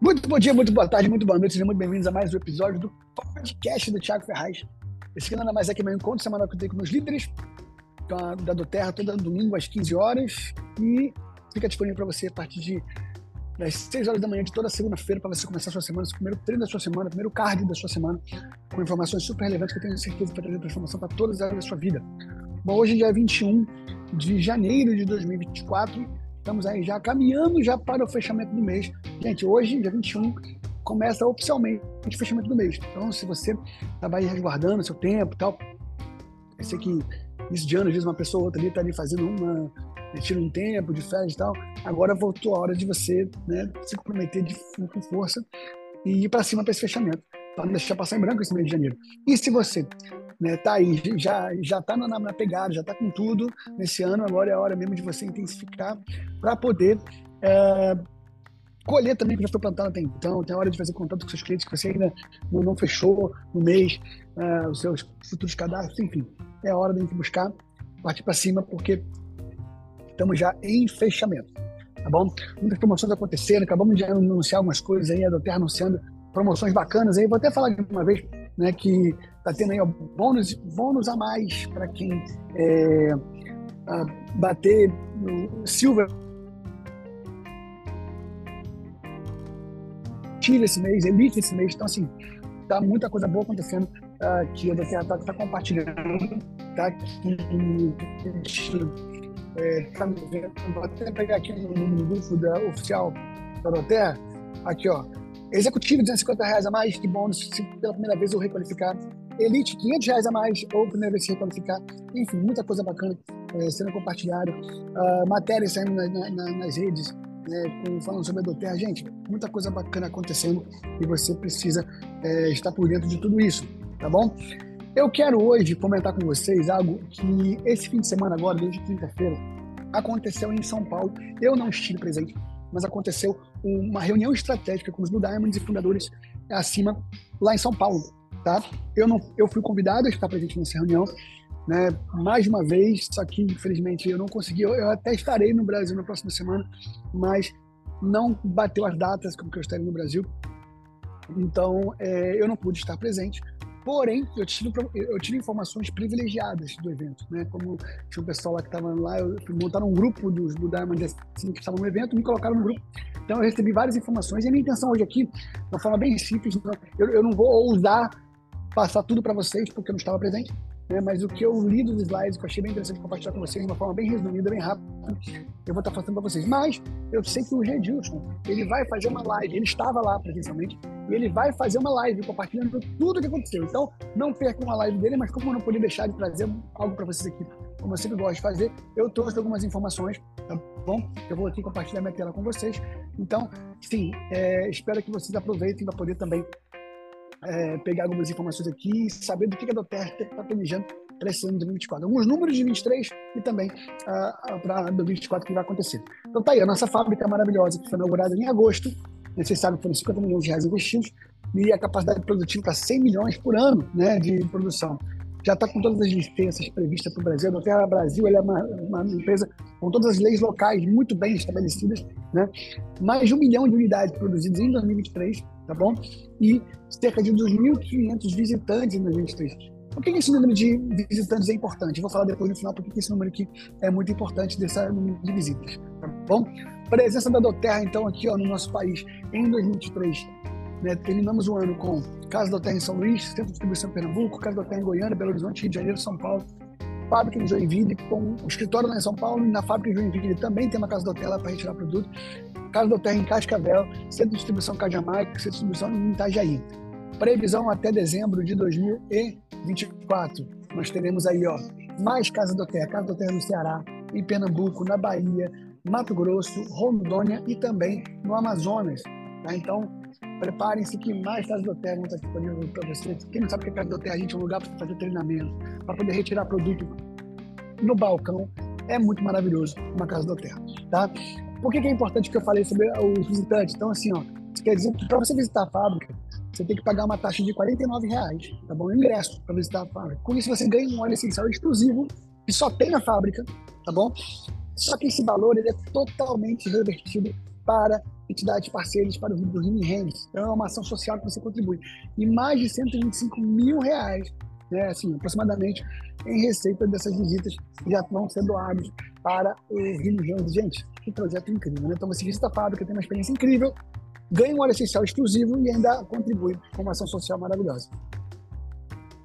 Muito bom dia, muito boa tarde, muito boa noite. Sejam muito bem-vindos a mais um episódio do podcast do Thiago Ferraz. Esse aqui nada mais é que meu encontro semanal que eu tenho com meus líderes da do Terra todo domingo às 15 horas e fica disponível para você a partir de das 6 horas da manhã de toda segunda-feira para você começar a sua semana, o primeiro treino da sua semana, o primeiro card da sua semana, com informações super relevantes que eu tenho certeza que vai trazer transformação para todas as áreas da sua vida. Bom, hoje é dia 21 de janeiro de 2024, estamos aí já caminhando já para o fechamento do mês. Gente, hoje, dia 21, começa oficialmente o fechamento do mês. Então, se você estava aí resguardando seu tempo e tal, eu sei que isso de ano, às vezes uma pessoa ou outra ali está ali fazendo uma, né, tira um tempo de férias e tal. Agora voltou a hora de você né, se comprometer de, com força e ir para cima para esse fechamento, para não deixar passar em branco esse mês de janeiro. E se você né, tá aí, já já tá na, na pegada, já tá com tudo nesse ano, agora é a hora mesmo de você intensificar para poder é, colher também que já foi plantado até então. Tem a hora de fazer contato com seus clientes que você ainda não, não fechou no mês, é, os seus futuros cadastros, enfim. É a hora de a gente buscar, partir para cima, porque estamos já em fechamento, tá bom? Muitas promoções acontecendo, acabamos de anunciar algumas coisas aí, a Doterra anunciando promoções bacanas aí. Vou até falar de uma vez, né, que tá tendo aí ó, bônus, bônus a mais para quem é, bater no Silver Tive esse mês, Elite esse mês, então assim, tá muita coisa boa acontecendo uh, que a Doterra tá, tá compartilhando, tá? Que, é, tá me vendo, vou até pegar aqui no, no grupo da oficial da Doterra, aqui ó, executivo 250 reais a mais de bônus se pela primeira vez eu requalificar, Elite 500 reais a mais ou primeira vez se requalificar, enfim, muita coisa bacana é, sendo compartilhada, uh, matérias saindo na, na, nas redes, né, com, falando sobre a Doterra, gente, muita coisa bacana acontecendo e você precisa é, estar por dentro de tudo isso, tá bom? Eu quero hoje comentar com vocês algo que esse fim de semana agora, desde quinta-feira, aconteceu em São Paulo. Eu não estive presente, mas aconteceu uma reunião estratégica com os Blue Diamonds e fundadores acima lá em São Paulo, tá? Eu não, eu fui convidado a estar presente nessa reunião, né? Mais uma vez, só que infelizmente eu não consegui. Eu, eu até estarei no Brasil na próxima semana, mas não bateu as datas como que eu estarei no Brasil. Então, é, eu não pude estar presente. Porém, eu tive, eu tive informações privilegiadas do evento, né? Como tinha um pessoal lá que estava lá, eu montaram um grupo dos do Diamond assim, que estavam no evento, me colocaram no grupo. Então, eu recebi várias informações. E a minha intenção hoje aqui, de uma forma bem simples, eu, eu não vou ousar passar tudo para vocês, porque eu não estava presente, né? mas o que eu li dos slides, que eu achei bem interessante compartilhar com vocês de uma forma bem resumida, bem rápida, eu vou estar passando para vocês. Mas eu sei que o Gedilson, ele vai fazer uma live, ele estava lá presencialmente, e ele vai fazer uma live compartilhando tudo o que aconteceu. Então, não percam uma live dele, mas como eu não podia deixar de trazer algo para vocês aqui, como eu sempre gosto de fazer, eu trouxe algumas informações, tá bom? Eu vou aqui compartilhar minha tela com vocês. Então, sim, é, espero que vocês aproveitem para poder também é, pegar algumas informações aqui e saber do que a Doterra está planejando para esse ano de 2024. Alguns números de 23 e também uh, para 2024 que vai acontecer. Então tá aí, a nossa fábrica maravilhosa que foi inaugurada em agosto. Vocês sabem que foram 50 milhões de reais investidos e a capacidade produtiva para 100 milhões por ano né, de produção. Já está com todas as licenças previstas para o Brasil. A Doterra Brasil é uma, uma, empresa com todas as leis locais muito bem estabelecidas. Né? Mais de um milhão de unidades produzidas em 2023 tá bom? E cerca de 2.500 visitantes em 2023. Por que esse número de visitantes é importante? Vou falar depois no final porque esse número aqui é muito importante dessa de visitas, tá bom? Presença da Doterra, então, aqui ó, no nosso país em 2023. Né, terminamos o ano com Casa Doterra em São Luís, Centro de Distribuição em Pernambuco, Casa Doterra em Goiânia, Belo Horizonte, Rio de Janeiro, São Paulo, fábrica em Joinville, com o escritório lá em São Paulo, e na fábrica em Joinville também tem uma Casa Doterra para retirar produto. Casa do Terra em Cascavel, Centro de Distribuição Cajamaica, Centro de Distribuição em Itajaí. Previsão até dezembro de 2024. Nós teremos aí, ó, mais Casa do Terra, Casa do Terra no Ceará, em Pernambuco, na Bahia, Mato Grosso, Rondônia e também no Amazonas. Tá? Então, preparem-se que mais Casa do Terra vão estar disponíveis para vocês. Quem não sabe que é Casa do Terra, a gente é um lugar para fazer treinamento, para poder retirar produto no balcão. É muito maravilhoso uma Casa do Terra, tá? Por que, que é importante que eu falei sobre os visitantes? Então, assim, ó, quer dizer que para você visitar a fábrica, você tem que pagar uma taxa de R$ reais, tá bom? Ingresso para visitar a fábrica. Com isso, você ganha um óleo essencial exclusivo que só tem na fábrica, tá bom? Só que esse valor ele é totalmente revertido para entidades parceiras para o do Rini Hands. Então, é uma ação social que você contribui. E mais de 125 mil reais, né, assim, aproximadamente, em receita dessas visitas já vão ser doados para o Rini Hands. Gente, que projeto incrível, né? Então, você visita a fábrica, tem uma experiência incrível, ganha um óleo essencial exclusivo e ainda contribui com uma ação social maravilhosa.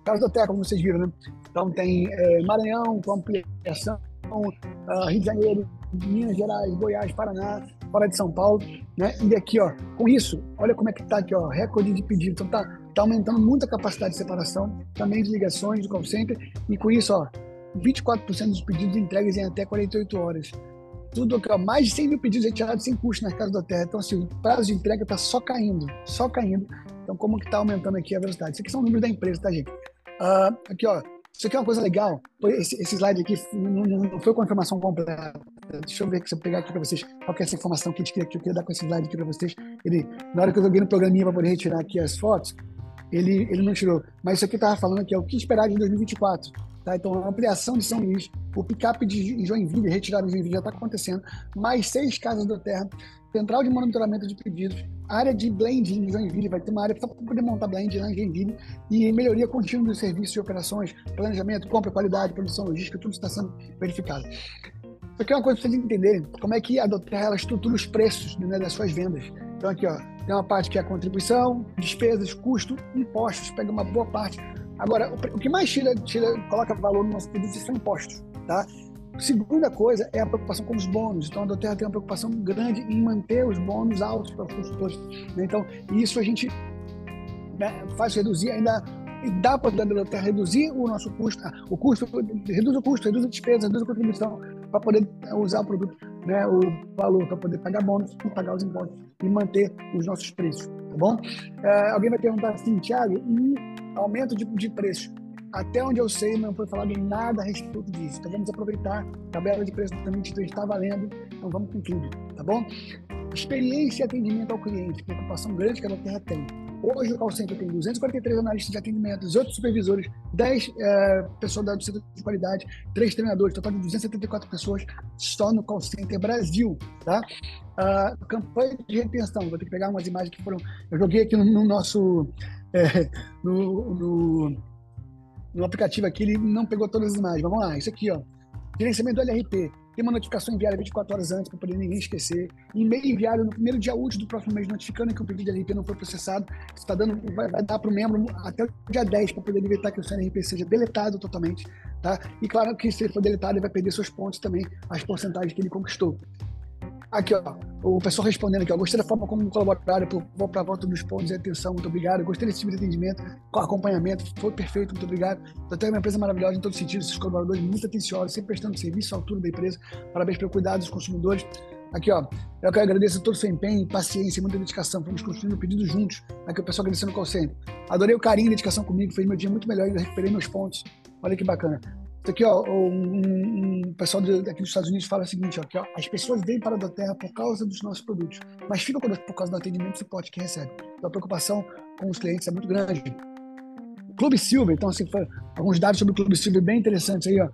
Casa do Terra, como vocês viram, né? Então tem é, Maranhão com ampliação, uh, Rio de Janeiro, Minas Gerais, Goiás, Paraná, fora de São Paulo, né? E aqui, ó, com isso, olha como é que tá aqui, ó, recorde de pedido. Então tá, tá aumentando muito a capacidade de separação, também de ligações do call center, e com isso, ó, 24% dos pedidos entregues em até 48 horas. Tudo ó, mais de 100 mil pedidos retirados sem custo na Casa da Terra. Então, assim, o prazo de entrega está só caindo, só caindo. Então, como que está aumentando aqui a velocidade? Isso aqui são números da empresa, tá, gente? Uh, aqui, ó, isso aqui é uma coisa legal. Esse, esse slide aqui não, não, foi com a informação completa. Deixa eu ver se eu pegar aqui para vocês qual é essa informação que, que eu queria dar com esse slide aqui para vocês. Ele, na hora que eu joguei no programinha para poder retirar aqui as fotos, ele, ele não tirou. Mas isso aqui estava falando aqui é o que esperar de 2024. Tá? Então, a ampliação de São Luís, o picape de Joinville, retirado de Joinville já está acontecendo, mais seis casas da terra, central de monitoramento de pedidos, área de blending em Joinville, vai ter uma área para poder montar blend lá em Joinville, e melhoria contínua dos serviços e operações, planejamento, compra, qualidade, produção logística, tudo está sendo verificado. Isso aqui é uma coisa para vocês entenderem como é que a Doterra ela estrutura os preços né, das suas vendas. Então aqui ó, tem uma parte que é a contribuição, despesas, custo, impostos, pega uma boa parte. Agora, o que mais tira, tira coloca valor no nosso produto são impostos, tá? Segunda coisa é a preocupação com os bônus. Então, a Doterra tem uma preocupação grande em manter os bônus altos para os consultores. Né? Então, isso a gente né, faz reduzir ainda dá para a Doterra reduzir o nosso custo, ah, o custo, reduz o custo, reduz a despesa, reduz a contribuição para poder usar o produto, né, o valor, para poder pagar bônus pagar os impostos e manter os nossos preços, tá bom? É, alguém vai perguntar assim, Thiago, e aumento de, de preço? Até onde eu sei, não foi falado nada a respeito disso. Então vamos aproveitar. A tabela de preço 2023 está valendo, então vamos com tudo, tá bom? Experiência e atendimento ao cliente, preocupação grande que a Terra tem. Hoje o call center tem 243 analistas de atendimento, 18 supervisores, 10 é, pessoas do centro de qualidade, 3 treinadores, total de 274 pessoas só no call center Brasil, tá? Uh, campanha de retenção, vou ter que pegar umas imagens que foram... Eu joguei aqui no, no nosso... É, no, no no aplicativo aqui, ele não pegou todas as imagens. Vamos lá, isso aqui, ó. Gerenciamento do LRP. Tem uma notificação enviada 24 horas antes para poder ninguém esquecer. E-mail enviado no primeiro dia útil do próximo mês, notificando que o pedido de LRP não foi processado. Está dando, vai, vai dar para o membro até o dia 10 para poder evitar que o CNRP seja deletado totalmente. Tá? E claro que se ele for deletado, ele vai perder seus pontos também, as porcentagens que ele conquistou. Aqui, ó, o pessoal respondendo aqui, ó, gostei da forma como colaboraram para a volta dos pontos e atenção, muito obrigado. Gostei desse tipo de atendimento, com acompanhamento, foi perfeito, muito obrigado. Tem uma empresa maravilhosa em todos os sentidos, esses colaboradores muito atenciosos, sempre prestando serviço à altura da empresa. Parabéns pelo cuidado dos consumidores. Aqui, ó, eu quero agradecer todo o seu empenho, paciência e muita dedicação. Fomos construindo o pedido juntos. Aqui, o pessoal agradecendo o call. Adorei o carinho e dedicação comigo, fez meu dia muito melhor, ainda recuperei meus pontos. Olha que bacana. Isso aqui, ó, um, um pessoal aqui dos Estados Unidos fala o seguinte, ó, que ó, as pessoas vêm para a Terra por causa dos nossos produtos, mas ficam por causa do atendimento e suporte que recebe. Então a preocupação com os clientes é muito grande. Clube Silver, então assim, alguns dados sobre o Clube Silver bem interessantes aí, ó.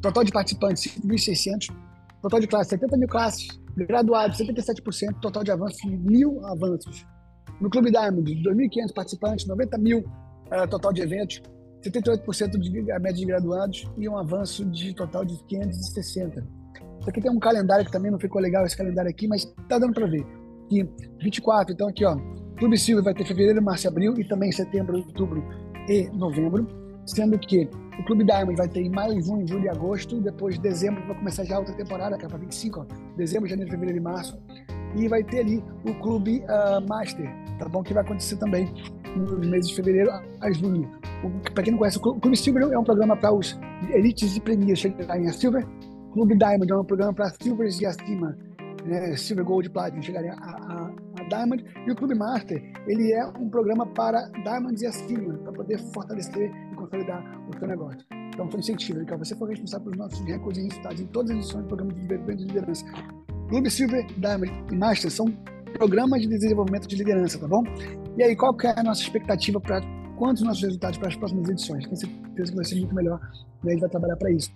Total de participantes, 5.600. Total de classes, 70 mil classes. Graduados, 77%. Total de avanços, mil avanços. No Clube Diamond, 2.500 participantes, 90 mil uh, total de eventos. 78% de a média de graduados e um avanço de total de 560. Isso aqui tem um calendário que também não ficou legal esse calendário aqui, mas tá dando para ver. Que 24, então aqui ó, Clube Silva vai ter fevereiro, março e abril e também setembro, outubro e novembro, sendo que o Clube Diamond vai ter maio, junho, julho e agosto, depois de dezembro vai começar já a outra temporada, que é para 25, ó, dezembro, janeiro, fevereiro e março, e vai ter ali o Clube uh, Master, tá bom? Que vai acontecer também nos meses de fevereiro a junho. Para quem não conhece, o Clube Silver é um programa para os elites e premiers chegarem a Silver. Clube Diamond é um programa para Silvers e acima, né? Silver, Gold, Platinum chegarem a, a, a, Diamond. E o Clube Master, ele é um programa para Diamonds e acima, para poder fortalecer e consolidar o seu negócio. Então, foi incentivo, que você for responsável pelos nossos recordes e resultados em todas as edições do programa de desenvolvimento de liderança. Clube Silver, Diamond e Master são programas de desenvolvimento de liderança, tá bom? E aí, qual que é a nossa expectativa para quantos nossos resultados para as próximas edições? Tenho certeza que vai ser muito melhor e a gente vai trabalhar para isso.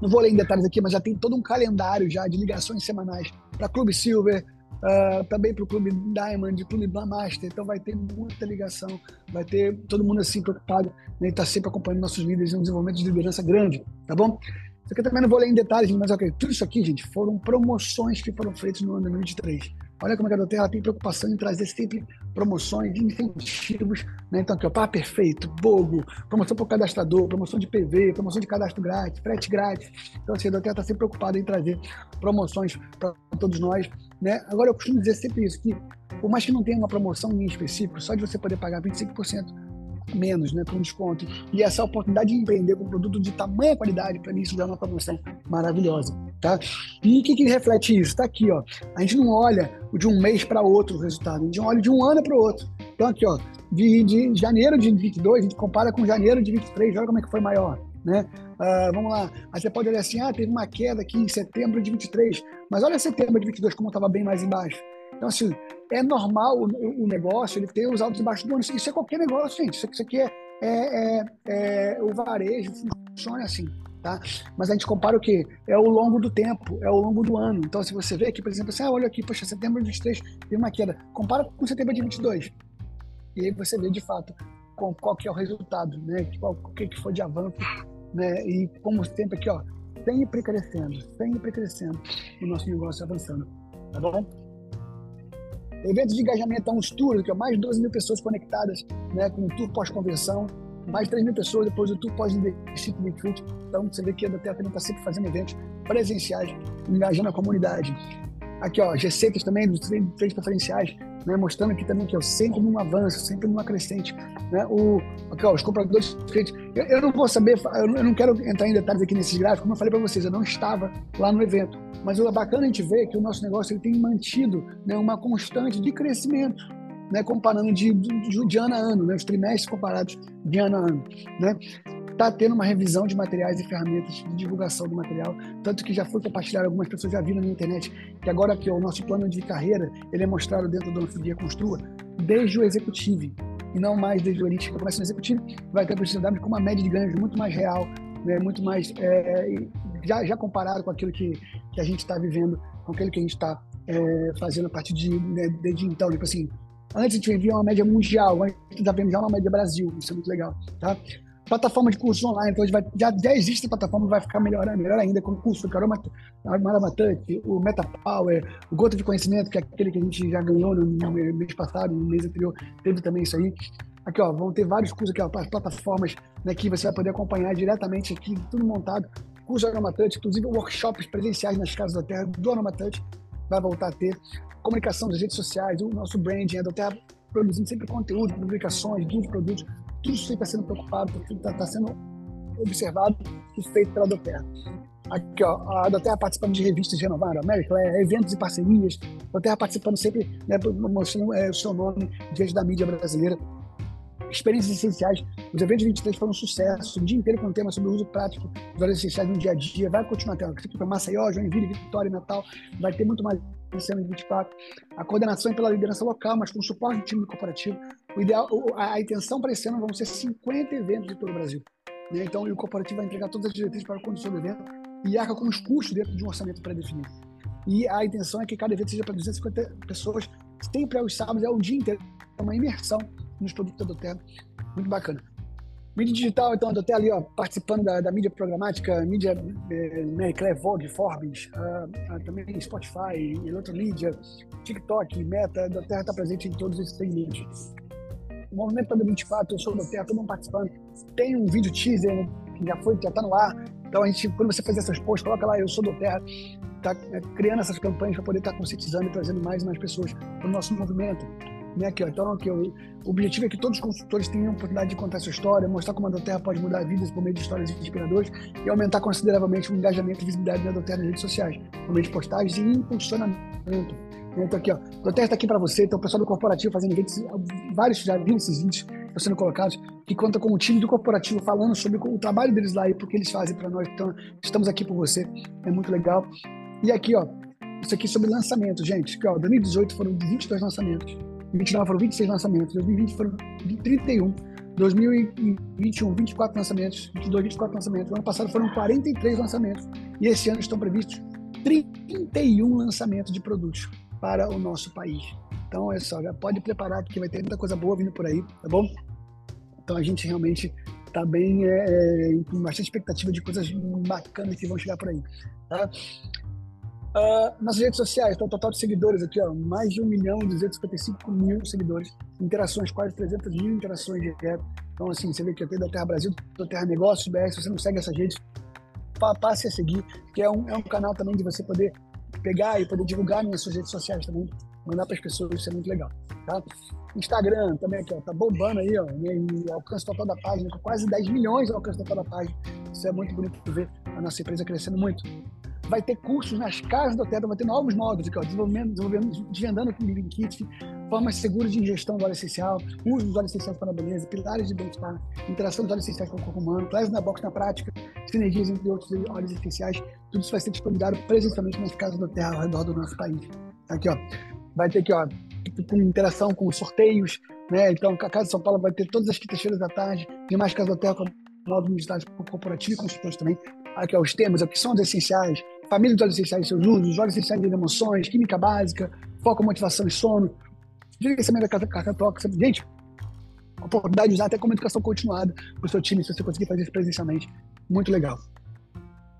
Não vou ler em detalhes aqui, mas já tem todo um calendário já de ligações semanais para Clube Silver, uh, também para o Clube Diamond, Clube Master. Então vai ter muita ligação, vai ter todo mundo assim preocupado né, está sempre acompanhando nossos líderes em um desenvolvimento de liderança grande, tá bom? Isso aqui eu também não vou ler em detalhes, mas ok, tudo isso aqui, gente, foram promoções que foram feitas no ano de 2023. Olha como a Gadoterra tem preocupação em trazer sempre promoções, incentivos. Né? Então, aqui, ó, pá perfeito, Bogo, promoção para o cadastrador, promoção de PV, promoção de cadastro grátis, frete grátis. Então, assim, a Gadoterra está sempre preocupada em trazer promoções para todos nós. Né? Agora, eu costumo dizer sempre isso, que por mais que não tenha uma promoção em específico, só de você poder pagar 25% menos, né, com desconto. E essa oportunidade de empreender com um produto de tamanha qualidade, para mim, isso já é uma promoção maravilhosa, tá? E o que, que reflete isso? Está aqui, ó. A gente não olha de um mês para outro o resultado, a gente olha de um ano para o outro. Então, aqui, ó, de, de janeiro de 22, a gente compara com janeiro de 23, olha como é que foi maior. Né? Uh, vamos lá, aí você pode olhar assim, ah, teve uma queda aqui em setembro de 23, mas olha setembro de 22 como estava bem mais embaixo. Então, assim, é normal o, o, negócio ele ter os altos e baixos do ano. Isso é qualquer negócio, gente. Isso, aqui é, é, é, é, o varejo, funciona assim. Tá? Mas a gente compara o quê? É ao longo do tempo, é ao longo do ano. Então, se você vê aqui, por exemplo, assim, ah, olha aqui, poxa, setembro de 23 teve uma queda. Compara com setembro de 22. E aí você vê, de fato, com, qual que é o resultado, né? Qual, o que, que foi de avanço, né? E como sempre aqui, ó, sempre crescendo, sempre crescendo o nosso negócio avançando, tá bom? Eventos de engajamento, uns tours, que é mais de 12 mil pessoas conectadas né, com o tour pós-conversão, mais de 3 mil pessoas depois do tour pós-investimento retreat. Então, você vê que a também está sempre fazendo eventos presenciais, engajando a comunidade. Aqui, ó, receitas também dos três preferenciais, né, mostrando aqui também que é sempre num avanço, sempre numa crescente. Né, o, aqui, ó, os compradores eu, eu não vou saber, eu não quero entrar em detalhes aqui nesses gráficos, como eu falei para vocês, eu não estava lá no evento. Mas o bacana a gente ver que o nosso negócio ele tem mantido né, uma constante de crescimento, né, comparando de, de, de, ano a ano, né, os trimestres comparados de ano a ano. Né? Está tendo uma revisão de materiais e ferramentas de divulgação do material, tanto que já foi compartilhado, algumas pessoas já viram na internet, que agora aqui o nosso plano de carreira ele é mostrado dentro do Guia Construa, desde o executivo, e não mais desde o elite, que começa no executivo, vai ter a possibilidade com uma média de ganhos muito mais real, né, muito mais é, já, já comparado com aquilo que, que a gente está vivendo, com aquilo que a gente está é, fazendo a partir de né, desde então, tipo assim, antes a gente vivia uma média mundial, agora a gente está vendo já uma média Brasil, isso é muito legal, tá? Plataforma de cursos online, então vai, já, já existe a plataforma, vai ficar melhor, melhor ainda com o curso do Carol o MetaPower, o Gota de Conhecimento, que é aquele que a gente já ganhou no, no mês passado, no mês anterior, teve também isso aí. Aqui, ó, vão ter vários cursos aqui, ó, plataformas né, que você vai poder acompanhar diretamente aqui, tudo montado. Curso Aromatante, inclusive workshops presenciais nas casas da Terra do Aromatante vai voltar a ter. Comunicação das redes sociais, o nosso branding, a Terra produzindo sempre conteúdo, publicações, guias de produtos, tudo isso está sendo preocupado, tudo está tá sendo observado e feito pela Doterra. Aqui, ó, a Doterra participando de revistas renovadas, América, é, eventos e parcerias, a Doterra participando sempre, né, mostrando é, o seu nome diante da mídia brasileira experiências essenciais. Os eventos 23 foram um sucesso, o dia inteiro com tema sobre o uso prático dos óleos essenciais no dia a dia. Vai continuar tendo. Aqui para Maceió, Joinville, Vitória e Natal. Vai ter muito mais esse ano de 24. A coordenação é pela liderança local, mas com suporte do time corporativo. O ideal, a, intenção para esse ano vão ser 50 eventos de todo o Brasil. Né? Então, o corporativo vai entregar todas as diretrizes para a condução do evento e arca com os custos dentro de um orçamento pré-definido. E a intenção é que cada evento seja para 250 pessoas, sempre aos sábados, é o dia inteiro. É uma imersão nos produtos da Doterra. Muito bacana. Mídia digital, então, a Doterra ali, ó, participando da, da mídia programática, mídia Claire, Vogue, Forbes, uh, uh, também Spotify, Eletromídia, TikTok, Meta, a Doterra está presente em todos esses segmentos. Movimento Panda 24, eu sou o Doterra, todo mundo participando. Tem um vídeo teaser, né, que já foi, já está no ar. Então, a gente, quando você fazer essas posts, coloca lá, eu sou do Terra, tá é, criando essas campanhas para poder estar tá conscientizando e trazendo mais e mais pessoas para o nosso movimento. Né, aqui, ó, então, aqui, ó, o objetivo é que todos os consultores tenham a oportunidade de contar sua história, mostrar como a Doterra pode mudar vidas por meio de histórias inspiradoras e aumentar consideravelmente o engajamento e visibilidade da Doterra nas redes sociais, por meio de postagens e impulsionamento. Então, aqui, ó, a Doterra está aqui para você, então o pessoal do corporativo fazendo vídeos, vários já viram esses vídeos estão sendo colocados, que conta com o time do corporativo falando sobre o trabalho deles lá e o que eles fazem para nós. Então, estamos aqui por você, é muito legal. E aqui, ó, isso aqui sobre lançamento, gente. Que, ó, 2018 foram 22 lançamentos. 2019 foram 26 lançamentos, 2020 foram 31, 2021 24 lançamentos, 22 24 lançamentos, o ano passado foram 43 lançamentos e esse ano estão previstos 31 lançamentos de produtos. Para o nosso país. Então, é só, já pode preparar, porque vai ter muita coisa boa vindo por aí, tá bom? Então, a gente realmente está bem é, é, com bastante expectativa de coisas bacanas que vão chegar por aí. Tá? Uh, nas redes sociais, então, total de seguidores aqui, ó, mais de 1 milhão e 255 mil seguidores, interações, quase 300 mil interações direto. Então, assim, você vê que eu tenho da Terra Brasil, da Terra Negócios, BR, se você não segue essas redes, passe a seguir, que é um, é um canal também de você poder pegar e poder divulgar nas suas redes sociais também, mandar para as pessoas, isso é muito legal, tá? Instagram também aqui, ó, tá bombando aí, ó, né, e alcance total da página, quase 10 milhões de alcance total da página. Isso é muito bonito ver a nossa empresa crescendo muito. Vai ter cursos nas casas do hotel, vai ter novos módulos aqui, ó, desenvolvimento, desenvolvimento, desvendando com o kit, formas seguras de ingestão do óleo essencial, uso dos óleos essenciais para a beleza, pilares de bem-estar, interação dos óleos essenciais com o corpo humano, classe na box na prática, sinergias entre outros óleos essenciais, tudo isso vai ser disponibilizado presencialmente nas casas da Terra ao redor do nosso país. Aqui, ó, vai ter aqui, ó, com interação com sorteios, né? Então, a Casa de São Paulo vai ter todas as quintas-feiras da tarde, demais Casas da Terra com modo militar corporativo e consultores também. Aqui, ó, os temas, o que são os essenciais, família dos óleos essenciais e seus usos, óleos essenciais de emoções, química básica, foco, motivação e sono, gerenciamento da carga tóxica. Gente, oportunidade de usar até comunicação continuada para o seu time, se você conseguir fazer isso presencialmente. Muito legal.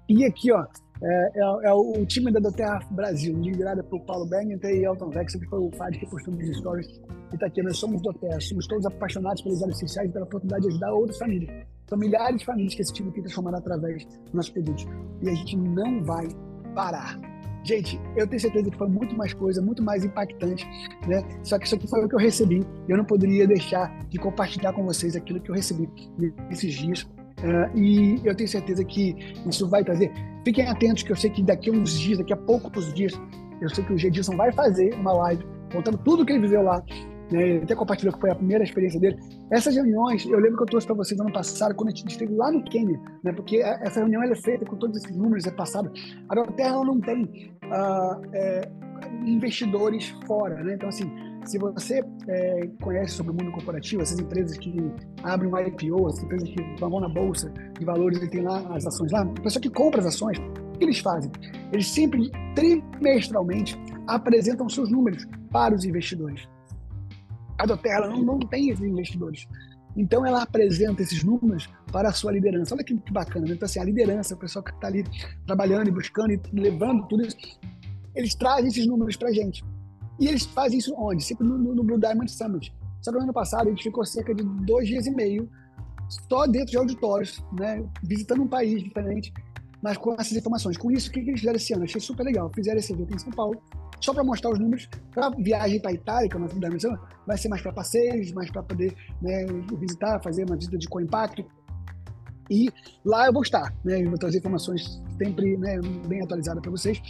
E aqui, ó, é, é, é, o time da Doterra Brasil, liderada por Paulo Bennington e Elton Vex, que foi o FAD que postou nos stories. E está aqui, nós somos Doterra, somos todos apaixonados pelos áreas essenciais e pela oportunidade de ajudar outras famílias. São milhares de famílias que esse time tem transformado através dos nossos produtos. E a gente não vai parar. Gente, eu tenho certeza que foi muito mais coisa, muito mais impactante, né? Só que isso aqui foi o que eu recebi. Eu não poderia deixar de compartilhar com vocês aquilo que eu recebi nesses dias. Uh, e eu tenho certeza que isso vai trazer. Fiquem atentos, que eu sei que daqui a uns dias, daqui a poucos dias, eu sei que o Gedilson vai fazer uma live contando tudo que ele viveu lá né? Ele até compartilhou que foi a primeira experiência dele. Essas reuniões, eu lembro que eu trouxe para vocês ano passado, quando a gente esteve lá no Quênia, né? porque essa reunião é feita com todos esses números, é passado. A Terra não tem uh, é, investidores fora, né? Então, assim, se você é, conhece sobre o mundo corporativo, essas empresas que abrem um IPO, essas empresas que vão na bolsa de valores e tem lá as ações lá, a pessoa que compra as ações, o que eles fazem? Eles sempre, trimestralmente, apresentam seus números para os investidores. A não, não tem esses investidores. Então ela apresenta esses números para a sua liderança. Olha que, que bacana. Né? Então, assim, a liderança, o pessoal que está ali trabalhando e buscando e levando tudo isso, eles trazem esses números para a gente. E eles fazem isso onde? Sempre no, no Blue Diamond Summit. Só que no ano passado a gente ficou cerca de dois dias e meio só dentro de auditórios, né? visitando um país diferente, mas com essas informações. Com isso, o que eles fizeram esse ano? Achei super legal. Fizeram esse evento em São Paulo, só para mostrar os números. Para viagem para Itália, que é uma da missão, vai ser mais para passeios, mais para poder né, visitar, fazer uma visita de co-impacto. E lá eu vou estar, né? Eu vou trazer informações sempre né, bem atualizadas para vocês.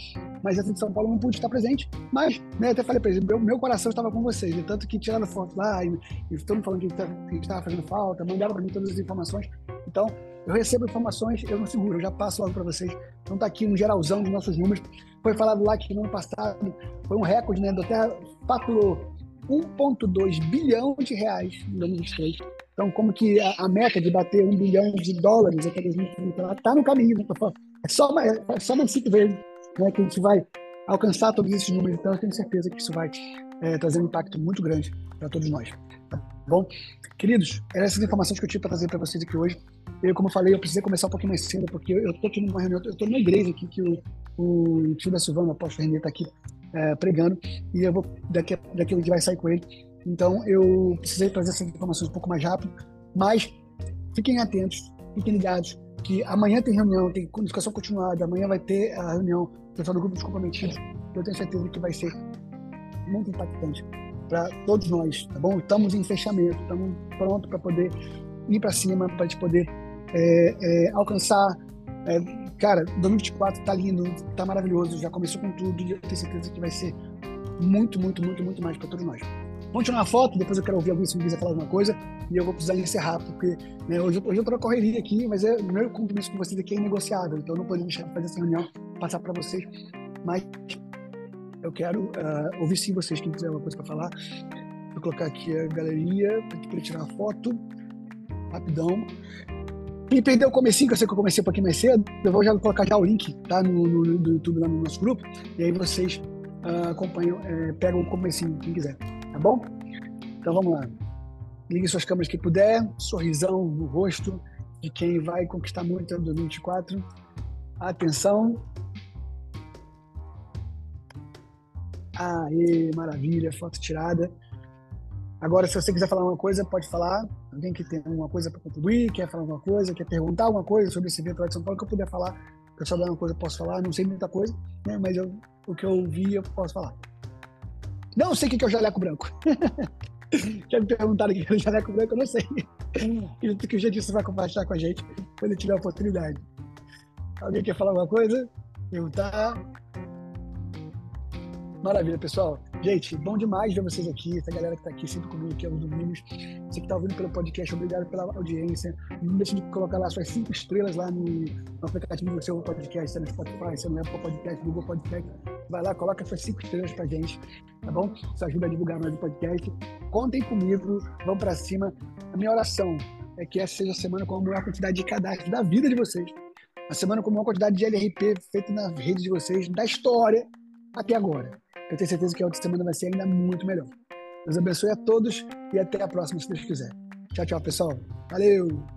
Mas essa de São Paulo não pude estar presente. Mas, né, até falei para eles, meu, meu coração estava com vocês. Né? Tanto que tiraram foto lá, e, e todo mundo falando que estava fazendo falta, mandaram para mim todas as informações. Então, eu recebo informações, eu não seguro, eu já passo logo para vocês. Então está aqui um geralzão dos nossos números. Foi falado lá que no ano passado foi um recorde, né? Do Terra faturou 1,2 bilhão de reais em 2023. Então, como que a, a, meta de bater um bilhão de dólares até 2030 está no caminho, né? É só, é só mais cinco vezes né, que a gente vai alcançar todos esses números. Então, eu tenho certeza que isso vai é, trazer um impacto muito grande para todos nós. Bom? Queridos, essas informações que eu tive para trazer para vocês aqui hoje. Eu, como eu falei, eu precisei começar um pouquinho mais cedo, porque eu estou aqui numa reunião, eu estou numa igreja aqui que o, o tio da Silvana, o apóstolo Renê, está aqui é, pregando, e eu vou, daqui, daqui a gente vai sair com ele. Então, eu precisei trazer essas informações um pouco mais rápido, mas fiquem atentos, fiquem ligados, que amanhã tem reunião, tem educação continuada, amanhã vai ter a reunião, pessoal do grupo dos comprometidos, eu tenho certeza que vai ser muito impactante para todos nós, tá bom? Estamos em fechamento, estamos prontos para poder ir para cima, para a gente poder é, é, alcançar. É, cara, 2024 está lindo, está maravilhoso, já começou com tudo e eu tenho certeza que vai ser muito, muito, muito, muito mais para todos nós. Vamos tirar uma foto, depois eu quero ouvir alguém se me quiser falar alguma coisa e eu vou precisar encerrar, porque né, hoje, hoje eu estou na correria aqui, mas é, o meu compromisso com vocês aqui é negociável, então eu não poderia deixar de fazer essa reunião, passar para vocês, mas eu quero uh, ouvir se vocês, quem quiser alguma coisa para falar. Vou colocar aqui a galeria para tirar a foto, rapidão. Quem perdeu o comecinho, que eu sei que eu comecei um pouquinho mais cedo, eu vou já colocar já o link tá, no, no, no YouTube, lá no nosso grupo, e aí vocês uh, acompanham, é, pegam o comecinho, quem quiser, tá bom? Então vamos lá. Ligue suas câmeras que puder, sorrisão no rosto de quem vai conquistar muito em 2024. Atenção. Aê, maravilha, foto tirada. Agora, se você quiser falar uma coisa, pode falar. Alguém que tem alguma coisa para contribuir, quer falar alguma coisa, quer perguntar alguma coisa sobre esse evento lá de São Paulo, que eu puder falar, que eu souber uma coisa, eu posso falar. Não sei muita coisa, né? mas eu, o que eu vi, eu posso falar. Não sei o que é o jaleco branco. Já me perguntaram o que é o jaleco branco, eu não sei. Acredito que o Jadilson vai compartilhar com a gente quando ele tiver a oportunidade. Alguém quer falar alguma coisa? Perguntar? Maravilha, pessoal. Gente, bom demais ver vocês aqui, essa galera que está aqui sempre comigo aqui aos domingos. Você que está ouvindo pelo podcast, obrigado pela audiência. Não deixe de colocar lá suas cinco estrelas lá no, no aplicativo do seu podcast, se é no Spotify, se é no Apple Podcast, Google Podcast. Vai lá, coloca suas cinco estrelas pra gente, tá bom? Isso ajuda a divulgar mais o podcast. Contem comigo, vão para cima. A minha oração é que essa seja a semana com a maior quantidade de cadastros da vida de vocês. A semana com a maior quantidade de LRP feita na rede de vocês, da história até agora. Eu tenho certeza que a outra semana vai ser ainda muito melhor. Deus abençoe a todos e até a próxima, se Deus quiser. Tchau, tchau, pessoal. Valeu!